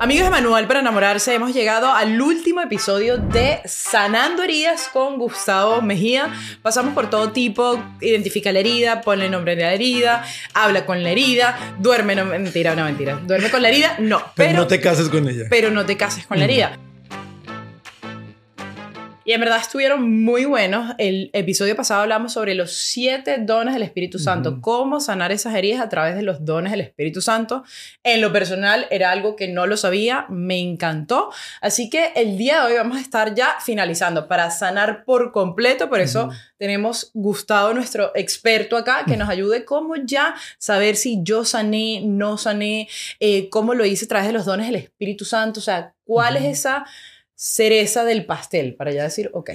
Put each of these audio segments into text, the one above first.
Amigos de Manual para Enamorarse, hemos llegado al último episodio de Sanando Heridas con Gustavo Mejía. Pasamos por todo tipo, identifica la herida, ponle nombre de la herida, habla con la herida, duerme, no mentira, no mentira, duerme con la herida, no. Pero, no te cases con ella. Pero no te cases con la herida. Y en verdad estuvieron muy buenos. El episodio pasado hablamos sobre los siete dones del Espíritu Santo, cómo sanar esas heridas a través de los dones del Espíritu Santo. En lo personal era algo que no lo sabía, me encantó. Así que el día de hoy vamos a estar ya finalizando para sanar por completo. Por eso tenemos Gustavo, nuestro experto acá, que nos ayude cómo ya saber si yo sané, no sané, eh, cómo lo hice a través de los dones del Espíritu Santo. O sea, cuál es esa cereza del pastel, para ya decir, ok.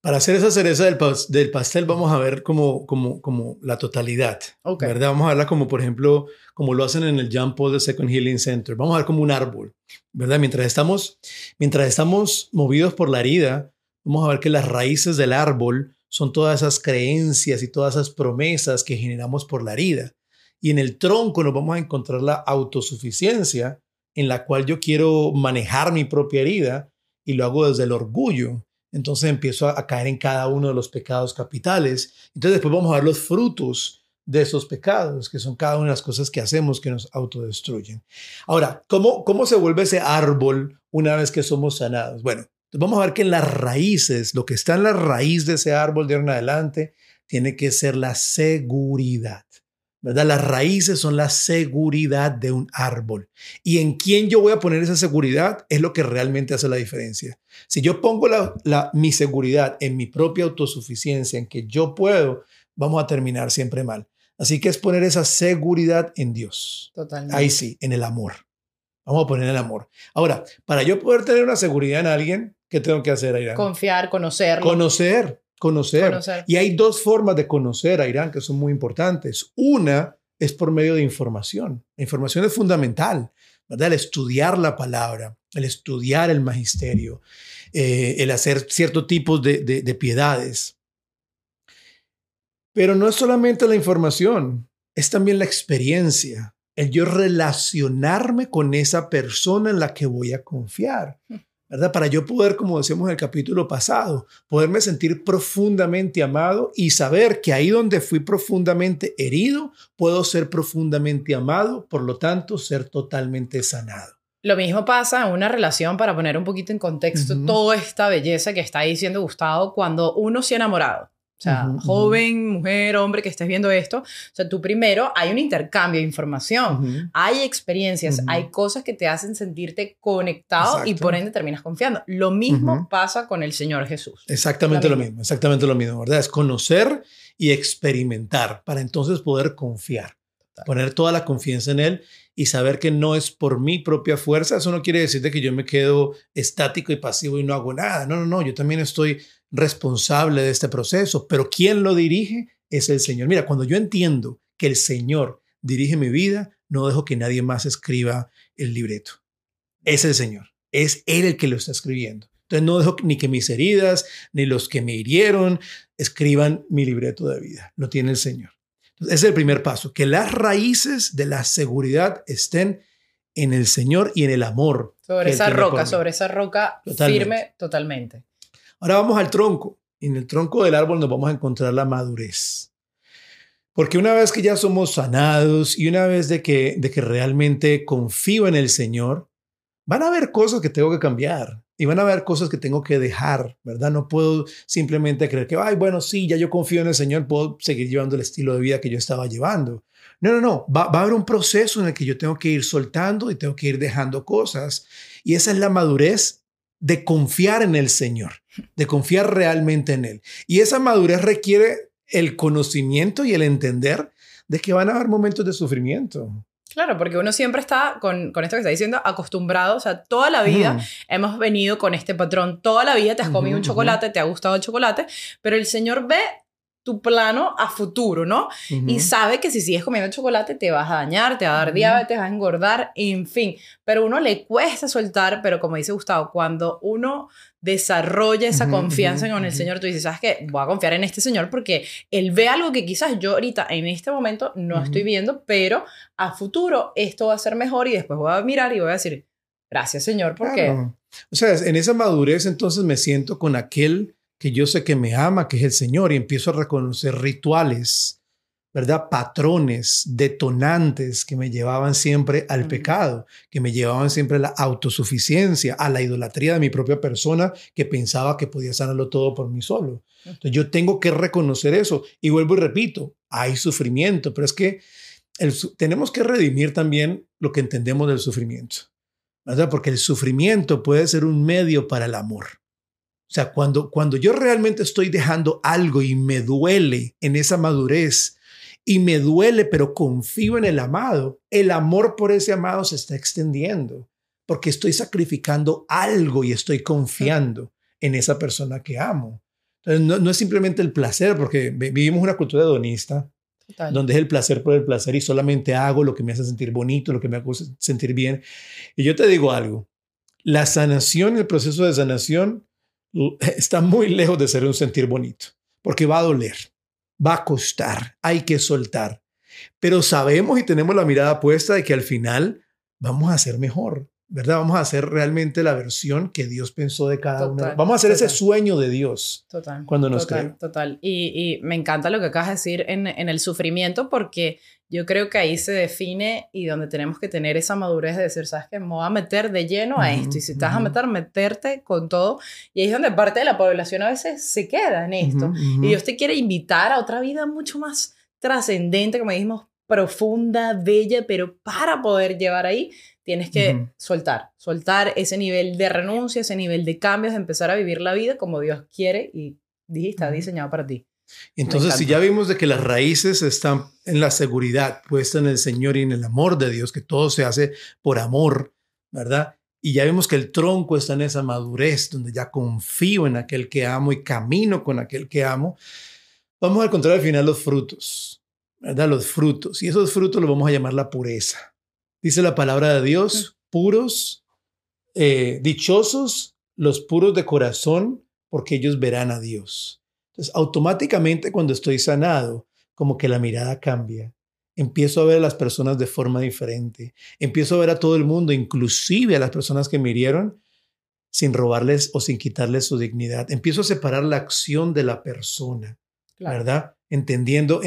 para hacer esa cereza del, del, pastel vamos a ver como, como, como la totalidad, ¿verdad? Vamos a verla como, por ejemplo, como lo hacen en el Jean Paul de Second Healing Center. Vamos a ver como un árbol, ¿verdad? Mientras estamos, mientras estamos movidos por la herida, vamos a ver que las raíces del árbol son todas esas creencias y todas esas promesas que generamos por la herida. Y en el tronco nos vamos a encontrar la autosuficiencia, en la cual yo quiero manejar mi propia herida y lo hago desde el orgullo. Entonces empiezo a, caer en cada uno de los pecados capitales. Entonces después vamos a ver los frutos de esos pecados, que son cada una de las cosas que hacemos que nos autodestruyen. Ahora, ¿cómo, cómo se vuelve ese árbol una vez que somos sanados? Bueno, vamos a ver que en las raíces, lo que está en la raíz de ese árbol de ahora en adelante, tiene que ser la seguridad. ¿Verdad? Las raíces son la seguridad de un árbol. Y en quién yo voy a poner esa seguridad es lo que realmente hace la diferencia. Si yo pongo la, mi seguridad en mi propia autosuficiencia, en que yo puedo, vamos a terminar siempre mal. Así que es poner esa seguridad en Dios. Totalmente. Ahí sí, en el amor. Vamos a poner el amor. Ahora, para yo poder tener una seguridad en alguien, ¿qué tengo que hacer, Ayrán? Confiar, conocerlo. Conocer. Conocer. Y hay dos formas de conocer a Irán que son muy importantes. Una es por medio de información. La información es fundamental, ¿verdad? El estudiar la palabra, el estudiar el magisterio, eh, el hacer ciertos tipos de, de piedades. Pero no es solamente la información, es también la experiencia, el yo relacionarme con esa persona en la que voy a confiar. ¿Verdad? Para yo poder, como decíamos en el capítulo pasado, poderme sentir profundamente amado y saber que ahí donde fui profundamente herido, puedo ser profundamente amado, por lo tanto, ser totalmente sanado. Lo mismo pasa en una relación, para poner un poquito en contexto toda esta belleza que está diciendo Gustavo, cuando uno se ha enamorado. O sea, joven, mujer, hombre que estés viendo esto, o sea, tú primero hay un intercambio de información, hay experiencias, hay cosas que te hacen sentirte conectado y por ende terminas confiando. Lo mismo pasa con el Señor Jesús. Exactamente lo mismo. exactamente lo mismo, ¿verdad? Es conocer y experimentar para entonces poder confiar, poner toda la confianza en Él y saber que no es por mi propia fuerza. Eso no quiere decir que yo me quedo estático y pasivo y no hago nada. No, no, no, yo también estoy responsable de este proceso, pero quien lo dirige es el Señor. Mira, cuando yo entiendo que el Señor dirige mi vida, no dejo que nadie más escriba el libreto. Es el Señor, es Él el que lo está escribiendo. Entonces no dejo ni que mis heridas, ni los que me hirieron, escriban mi libreto de vida. Lo tiene el Señor. ese es el primer paso, que las raíces de la seguridad estén en el Señor y en el amor. Sobre esa roca, sobre esa roca firme totalmente. Ahora vamos al tronco. En el tronco del árbol nos vamos a encontrar la madurez. Porque una vez que ya somos sanados y una vez de que, de que realmente confío en el Señor, van a haber cosas que tengo que cambiar y van a haber cosas que tengo que dejar, ¿verdad? No puedo simplemente creer que, ay, bueno, sí, ya yo confío en el Señor, puedo seguir llevando el estilo de vida que yo estaba llevando. No, no, no, va a haber un proceso en el que yo tengo que ir soltando y tengo que ir dejando cosas. Y esa es la madurez de confiar en el Señor, de confiar realmente en Él. Y esa madurez requiere el conocimiento y el entender de que van a haber momentos de sufrimiento. Claro, porque uno siempre está, con, esto que está diciendo, acostumbrado, o sea, toda la vida hemos venido con este patrón, toda la vida te has comido un chocolate, te ha gustado el chocolate, pero el Señor ve tu plano a futuro, ¿no? Y sabe que si sigues comiendo chocolate te vas a dañar, te va a dar diabetes, vas a engordar, en fin. Pero uno le cuesta soltar, pero como dice Gustavo, cuando uno desarrolla esa confianza con el Señor, tú dices, ¿sabes qué? Voy a confiar en este Señor porque Él ve algo que quizás yo ahorita en este momento no estoy viendo, pero a futuro esto va a ser mejor y después voy a mirar y voy a decir, Gracias, Señor, porque... O sea, en esa madurez entonces me siento con aquel que yo sé que me ama, que es el Señor, y empiezo a reconocer rituales, ¿verdad? Patrones, detonantes que me llevaban siempre al pecado, que me llevaban siempre a la autosuficiencia, a la idolatría de mi propia persona, que pensaba que podía sanarlo todo por mí solo. Entonces yo tengo que reconocer eso. Y vuelvo y repito, hay sufrimiento, pero es que tenemos que redimir también lo que entendemos del sufrimiento. ¿verdad? Porque el sufrimiento puede ser un medio para el amor. O sea, cuando, cuando yo realmente estoy dejando algo y me duele en esa madurez y me duele, pero confío en el amado, el amor por ese amado se está extendiendo porque estoy sacrificando algo y estoy confiando en esa persona que amo. Entonces, no, no es simplemente el placer, porque vivimos una cultura hedonista donde es el placer por el placer y solamente hago lo que me hace sentir bonito, lo que me hace sentir bien. Y yo te digo algo, la sanación, el proceso de sanación está muy lejos de ser un sentir bonito, porque va a doler, va a costar, hay que soltar. Pero sabemos y tenemos la mirada puesta de que al final vamos a ser mejor. ¿verdad? Vamos a hacer realmente la versión que Dios pensó de cada uno. Vamos a hacer ese sueño de Dios total, cuando nos total, Total. Y, me encanta lo que acabas de decir en, el sufrimiento porque yo creo que ahí se define y donde tenemos que tener esa madurez de decir, ¿sabes qué? Me voy a meter de lleno a esto. Y si vas a meter, meterte con todo. Y ahí es donde parte de la población a veces se queda en esto. Y Dios te quiere invitar a otra vida mucho más trascendente, como dijimos, profunda, bella, pero para poder llevar ahí Tienes que soltar, soltar ese nivel de renuncia, ese nivel de cambios, de empezar a vivir la vida como Dios quiere y está diseñado para ti. Entonces, si ya vimos de que las raíces están en la seguridad, puesta en el Señor y en el amor de Dios, que todo se hace por amor, ¿verdad? Y ya vimos que el tronco está en esa madurez, donde ya confío en aquel que amo y camino con aquel que amo. Vamos a encontrar al final los frutos, ¿verdad? Los frutos. Y esos frutos los vamos a llamar la pureza. Dice la palabra de Dios, puros, eh, dichosos los puros de corazón, porque ellos verán a Dios. Entonces, automáticamente cuando estoy sanado, como que la mirada cambia. Empiezo a ver a las personas de forma diferente. Empiezo a ver a todo el mundo, inclusive a las personas que me hirieron, sin robarles o sin quitarles su dignidad. Empiezo a separar la acción de la persona, ¿verdad? entendiendo,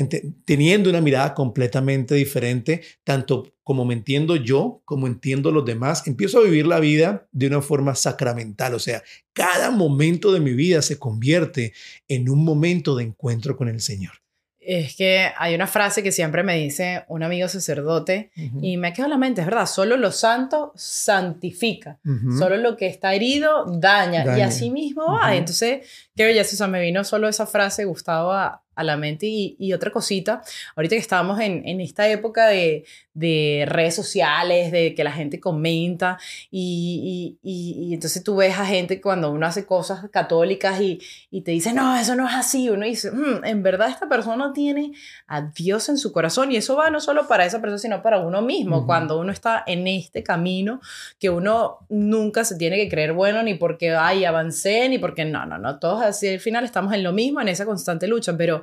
teniendo una mirada completamente diferente, tanto como me entiendo yo, como entiendo los demás, empiezo a vivir la vida de una forma sacramental, o sea, cada momento de mi vida se convierte en un momento de encuentro con el Señor. Es que hay una frase que siempre me dice un amigo sacerdote y me queda en la mente, es verdad, solo lo santo santifica, solo lo que está herido daña, y así mismo va. Entonces, qué belleza, o sea, me vino solo esa frase, Gustavo, a, a la mente. Y, otra cosita, ahorita que estábamos en, en esta época de, de, redes sociales, de que la gente comenta, y, y, entonces tú ves a gente cuando uno hace cosas católicas y, te dice, no, eso no es así, uno dice, mm, en verdad esta persona tiene a Dios en su corazón, y eso va no solo para esa persona, sino para uno mismo, cuando uno está en este camino, que uno nunca se tiene que creer bueno, ni porque, ay, avancé, ni porque, no, no, no, todos así al final estamos en lo mismo, en esa constante lucha, pero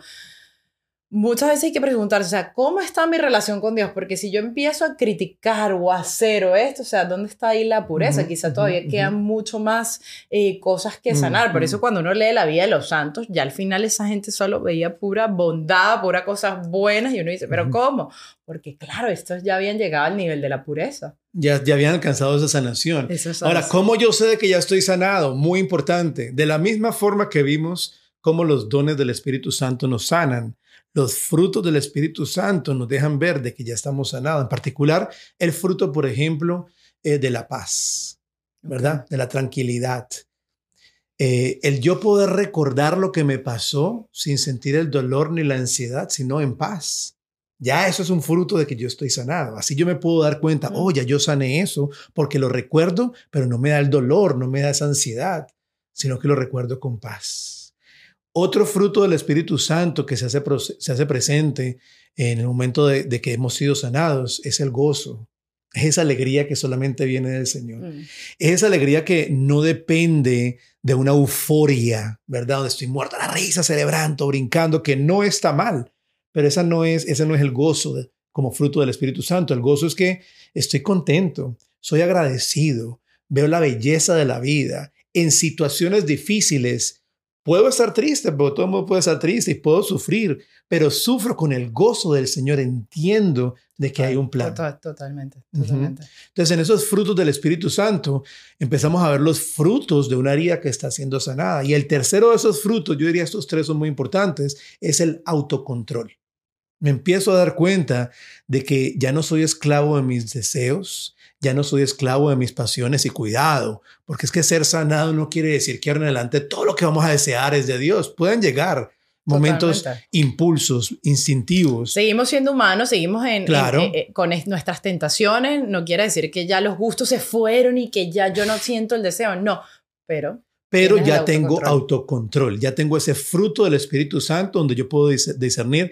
muchas veces hay que preguntarse, o sea, ¿cómo está mi relación con Dios? Porque si yo empiezo a criticar o a hacer o esto, o sea, ¿dónde está ahí la pureza? Quizá todavía quedan mucho más eh, cosas que sanar. Por eso cuando uno lee la vida de los santos, ya al final esa gente solo veía pura bondad, pura cosas buenas y uno dice, ¿pero cómo? Porque claro, estos ya habían llegado al nivel de la pureza. Ya, ya habían alcanzado esa sanación. Ahora, ¿cómo yo sé de que ya estoy sanado? Muy importante. De la misma forma que vimos cómo los dones del Espíritu Santo nos sanan los frutos del Espíritu Santo nos dejan ver de que ya estamos sanados. En particular, el fruto, por ejemplo, eh, de la paz, ¿verdad? De la tranquilidad. Eh, el yo poder recordar lo que me pasó sin sentir el dolor ni la ansiedad, sino en paz. Ya eso es un fruto de que yo estoy sanado. Así yo me puedo dar cuenta, oh, ya yo sané eso porque lo recuerdo, pero no me da el dolor, no me da esa ansiedad, sino que lo recuerdo con paz. Otro fruto del Espíritu Santo que se hace, se hace presente en el momento de, que hemos sido sanados es el gozo. Es esa alegría que solamente viene del Señor. Mm. Es esa alegría que no depende de una euforia, ¿verdad? Donde estoy muerto la risa, celebrando, brincando, que no está mal, pero esa no es, ese no es el gozo como fruto del Espíritu Santo. El gozo es que estoy contento, soy agradecido, veo la belleza de la vida. En situaciones difíciles, puedo estar triste, pero todo el mundo puede estar triste y puedo sufrir, pero sufro con el gozo del Señor, entiendo de que hay un plan. totalmente, totalmente. Entonces, en esos frutos del Espíritu Santo, empezamos a ver los frutos de una herida que está siendo sanada. Y el tercero de esos frutos, yo diría estos tres son muy importantes, es el autocontrol. Me empiezo a dar cuenta de que ya no soy esclavo de mis deseos, ya no soy esclavo de mis pasiones y cuidado, porque es que ser sanado no quiere decir que ahora en adelante todo lo que vamos a desear es de Dios. Pueden llegar momentos, impulsos, instintivos. Seguimos siendo humanos, seguimos en, claro. Eh, eh, con nuestras tentaciones. No quiere decir que ya los gustos se fueron y que ya yo no siento el deseo, no, pero... Pero ya tengo autocontrol, ya tengo ese fruto del Espíritu Santo donde yo puedo discernir,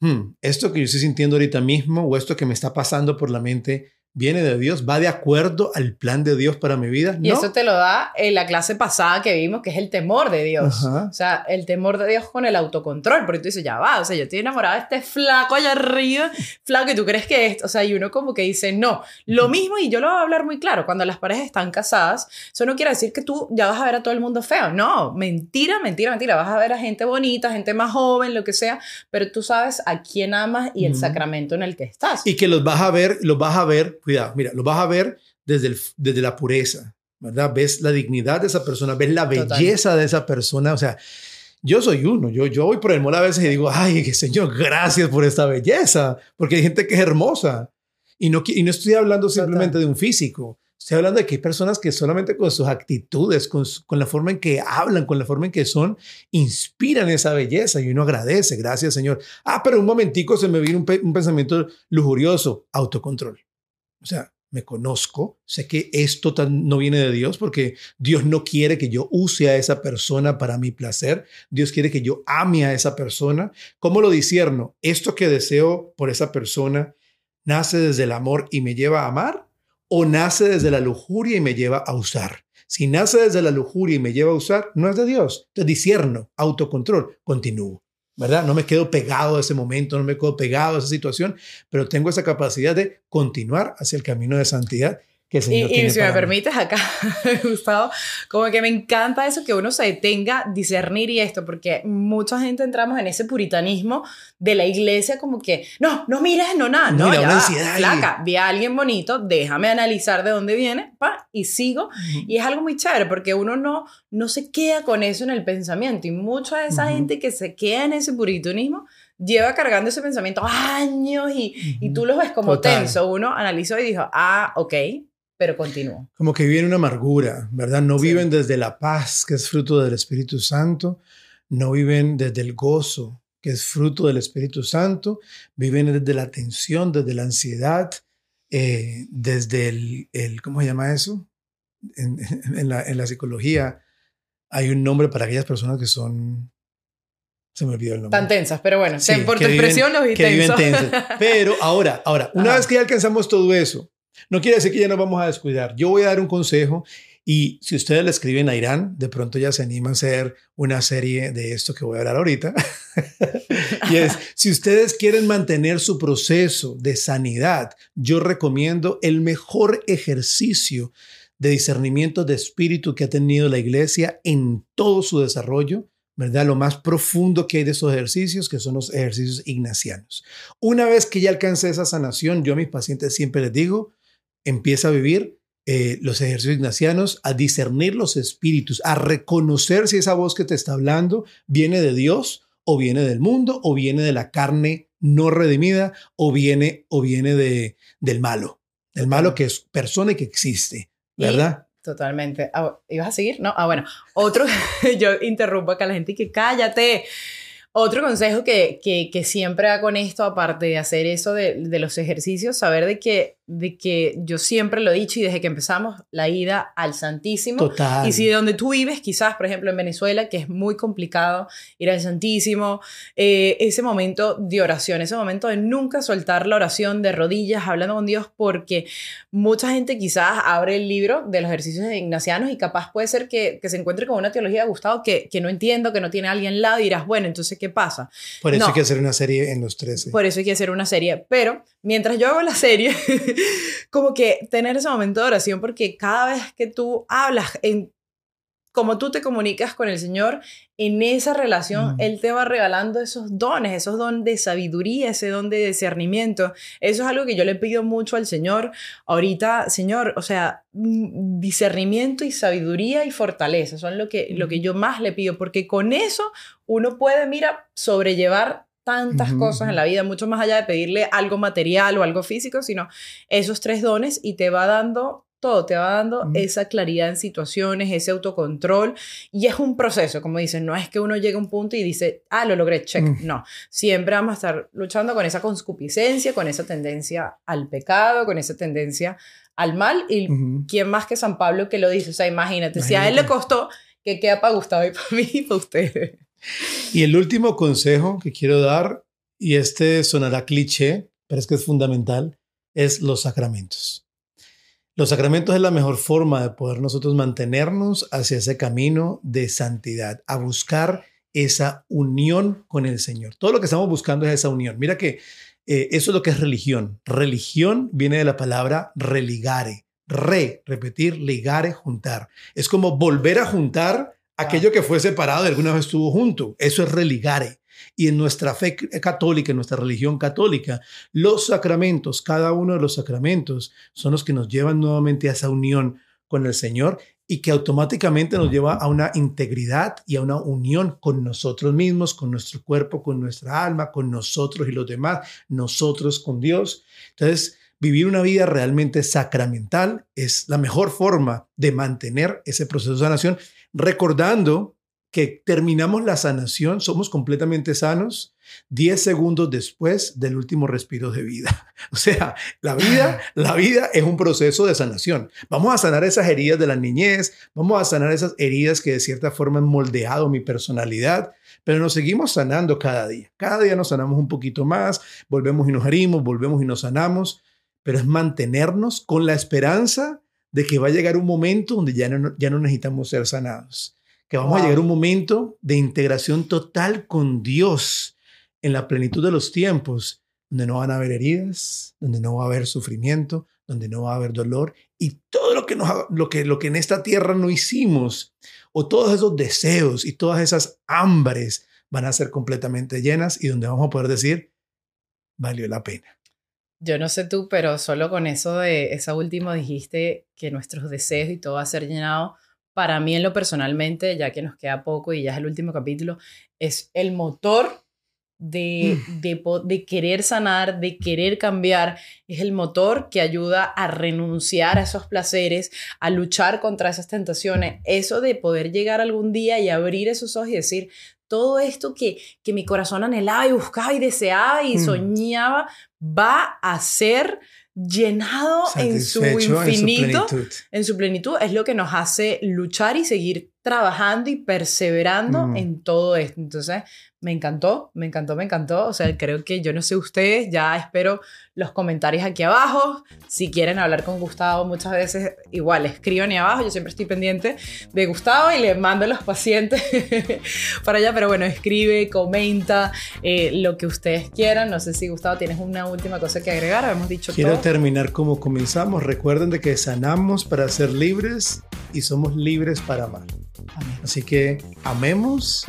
hmm, esto que yo estoy sintiendo ahorita mismo o esto que me está pasando por la mente, viene de Dios, va de acuerdo al plan de Dios para mi vida. Y eso te lo da en la clase pasada que vimos, que es el temor de Dios. O sea, el temor de Dios con el autocontrol, porque tú dices, ya va, o sea, yo estoy enamorada de este flaco allá arriba, flaco, y tú crees que es, o sea, y uno como que dice, no, lo mismo, y yo lo voy a hablar muy claro, cuando las parejas están casadas, eso no quiere decir que tú ya vas a ver a todo el mundo feo, no, mentira, mentira, mentira, vas a ver a gente bonita, gente más joven, lo que sea, pero tú sabes a quién amas y el sacramento en el que estás. Y que los vas a ver, los vas a ver cuidado, mira, lo vas a ver desde, desde la pureza, ¿verdad? Ves la dignidad de esa persona, ves la belleza de esa persona, o sea, yo soy uno, yo, yo voy por el mall a veces y digo, ay, Señor, gracias por esta belleza, porque hay gente que es hermosa. Y no, y no estoy hablando simplemente de un físico, estoy hablando de que hay personas que solamente con sus actitudes, con, con, la forma en que hablan, con la forma en que son, inspiran esa belleza y uno agradece, gracias Señor. Ah, pero un momentico se me vino un, un pensamiento lujurioso, autocontrol. O sea, me conozco, sé que esto no viene de Dios porque Dios no quiere que yo use a esa persona para mi placer, Dios quiere que yo ame a esa persona. ¿Cómo lo disierno? ¿Esto que deseo por esa persona nace desde el amor y me lleva a amar o nace desde la lujuria y me lleva a usar? Si nace desde la lujuria y me lleva a usar, no es de Dios. Entonces disierno, autocontrol, continúo. ¿Verdad? No me quedo pegado a ese momento, no me quedo pegado a esa situación, pero tengo esa capacidad de continuar hacia el camino de santidad y, si me permites acá, Gustavo, como que me encanta eso que uno se detenga, discernir y esto, porque mucha gente entramos en ese puritanismo de la iglesia como que, no, no mires, no nada, no, ya, ansiedad flaca, vi a alguien bonito, déjame analizar de dónde viene, pa, y sigo. Y es algo muy chévere, porque uno no, no se queda con eso en el pensamiento, y mucha de esa gente que se queda en ese puritanismo, lleva cargando ese pensamiento años y, y tú lo ves como tenso. Uno analizó y dijo, ah, ok, pero continúo. Como que viven una amargura, ¿verdad? No viven desde la paz, que es fruto del Espíritu Santo, no viven desde el gozo, que es fruto del Espíritu Santo, viven desde la tensión, desde la ansiedad, eh, desde el, ¿cómo se llama eso? En, la, en, la, psicología hay un nombre para aquellas personas que son... Se me olvidó el nombre. Tan tensas, pero bueno, por tu expresión los vi Pero ahora, ahora, una vez que ya alcanzamos todo eso, no quiere decir que ya nos vamos a descuidar. Yo voy a dar un consejo y si ustedes le escriben a Irán, de pronto ya se anima a hacer una serie de esto que voy a hablar ahorita. y es, si ustedes quieren mantener su proceso de sanidad, yo recomiendo el mejor ejercicio de discernimiento de espíritu que ha tenido la iglesia en todo su desarrollo, ¿verdad? Lo más profundo que hay de esos ejercicios, que son los ejercicios ignacianos. Una vez que ya alcancé esa sanación, yo a mis pacientes siempre les digo, empieza a vivir eh, los ejercicios ignacianos, a discernir los espíritus, a reconocer si esa voz que te está hablando viene de Dios o viene del mundo o viene de la carne no redimida o viene o viene de, del malo, del malo que es persona y que existe, ¿verdad? totalmente. Ah, ¿Ibas a seguir? No. Ah, bueno. Otro, yo interrumpo acá a la gente y que cállate. Otro consejo que, que, que, siempre hago con esto, aparte de hacer eso de, de los ejercicios, saber de que de que yo siempre lo he dicho y desde que empezamos la ida al Santísimo. Total. Y si de donde tú vives, quizás, por ejemplo, en Venezuela, que es muy complicado ir al Santísimo, eh, ese momento de oración, ese momento de nunca soltar la oración de rodillas, hablando con Dios, porque mucha gente quizás abre el libro de los ejercicios ignacianos y capaz puede ser que, que se encuentre con una teología de Gustavo que, que, no entiendo, que no tiene a alguien al lado y dirás, bueno, entonces, ¿qué pasa? Por eso hay que hacer una serie en los 13. Por eso hay que hacer una serie. Pero mientras yo hago la serie, como que tener ese momento de oración, porque cada vez que tú hablas en como tú te comunicas con el Señor, en esa relación mm. Él te va regalando esos dones, esos dones de sabiduría, ese don de discernimiento. Eso es algo que yo le pido mucho al Señor. Ahorita, Señor, o sea, mm, discernimiento y sabiduría y fortaleza son lo que, lo que yo más le pido, porque con eso uno puede, mira, sobrellevar tantas cosas en la vida, mucho más allá de pedirle algo material o algo físico, sino esos tres dones y te va dando todo te va dando esa claridad en situaciones, ese autocontrol y es un proceso, como dicen, no es que uno llegue a un punto y dice, ah, lo logré, check, no, siempre vamos a estar luchando con esa concupiscencia, con esa tendencia al pecado, con esa tendencia al mal y quién más que San Pablo que lo dice, o sea, imagínate, si a él le costó, que queda para Gustavo y para mí y para ustedes. Y el último consejo que quiero dar, y este sonará cliché, pero es que es fundamental, es los sacramentos. Los sacramentos es la mejor forma de poder nosotros mantenernos hacia ese camino de santidad, a buscar esa unión con el Señor. Todo lo que estamos buscando es esa unión. Mira que eh, eso es lo que es religión. Religión viene de la palabra religare. Re, repetir, ligare, juntar. Es como volver a juntar aquello que fue separado y alguna vez estuvo junto. Eso es religare. Y en nuestra fe católica, en nuestra religión católica, los sacramentos, cada uno de los sacramentos, son los que nos llevan nuevamente a esa unión con el Señor y que automáticamente nos lleva a una integridad y a una unión con nosotros mismos, con nuestro cuerpo, con nuestra alma, con nosotros y los demás, nosotros con Dios. Entonces, vivir una vida realmente sacramental es la mejor forma de mantener ese proceso de sanación, recordando que terminamos la sanación, somos completamente sanos 10 segundos después del último respiro de vida. O sea, la vida, la vida es un proceso de sanación. Vamos a sanar esas heridas de la niñez, vamos a sanar esas heridas que de cierta forma han moldeado mi personalidad, pero nos seguimos sanando cada día. Cada día nos sanamos un poquito más, volvemos y nos herimos, volvemos y nos sanamos, pero es mantenernos con la esperanza de que va a llegar un momento donde ya no, ya no necesitamos ser sanados que vamos a llegar a un momento de integración total con Dios en la plenitud de los tiempos, donde no van a haber heridas, donde no va a haber sufrimiento, donde no va a haber dolor y todo lo que, nos, lo que, lo que en esta tierra no hicimos, o todos esos deseos y todas esas hambres van a ser completamente llenas y donde vamos a poder decir, valió la pena. Yo no sé tú, pero solo con eso de esa última dijiste que nuestros deseos y todo va a ser llenado para mí en lo personalmente, ya que nos queda poco y ya es el último capítulo, es el motor de, mm. de, de, querer sanar, de querer cambiar, es el motor que ayuda a renunciar a esos placeres, a luchar contra esas tentaciones, eso de poder llegar algún día y abrir esos ojos y decir, todo esto que, que mi corazón anhelaba y buscaba y deseaba y mm. soñaba, va a ser llenado en su infinito, en su, plenitud, es lo que nos hace luchar y seguir trabajando y perseverando mm. en todo esto. Entonces, me encantó, me encantó, me encantó. O sea, creo que yo no sé ustedes, ya espero los comentarios aquí abajo. Si quieren hablar con Gustavo, muchas veces igual escriban ahí abajo. Yo siempre estoy pendiente de Gustavo y le mando a los pacientes para allá. Pero bueno, escribe, comenta eh, lo que ustedes quieran. No sé si Gustavo tienes una última cosa que agregar. Hemos dicho Quiero terminar como comenzamos. Recuerden de que sanamos para ser libres y somos libres para amar. Así que amemos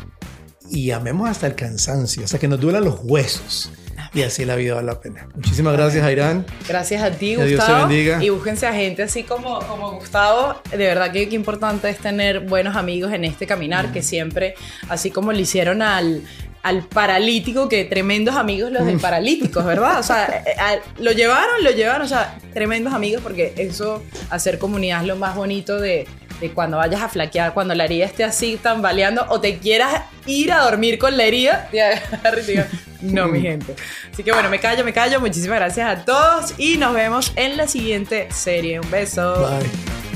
y amemos hasta el cansancio, hasta que nos duelan los huesos. Y así la vida vale la pena. Muchísimas gracias, Airán. Gracias a ti, Gustavo. Dios te bendiga. Y búsquense a gente así como, como Gustavo. De verdad que qué importante es tener buenos amigos en este caminar, que siempre, así como le hicieron al, al paralítico, que tremendos amigos los del paralíticos, ¿verdad? O sea, eh, lo llevaron, lo llevaron, o sea, tremendos amigos, porque eso, hacer comunidad es lo más bonito de, de cuando vayas a flaquear, cuando la herida esté así tambaleando o te quieras ir a dormir con la herida, no, mi gente. Así que bueno, me callo, me callo. Muchísimas gracias a todos y nos vemos en la siguiente serie. Un beso. Bye.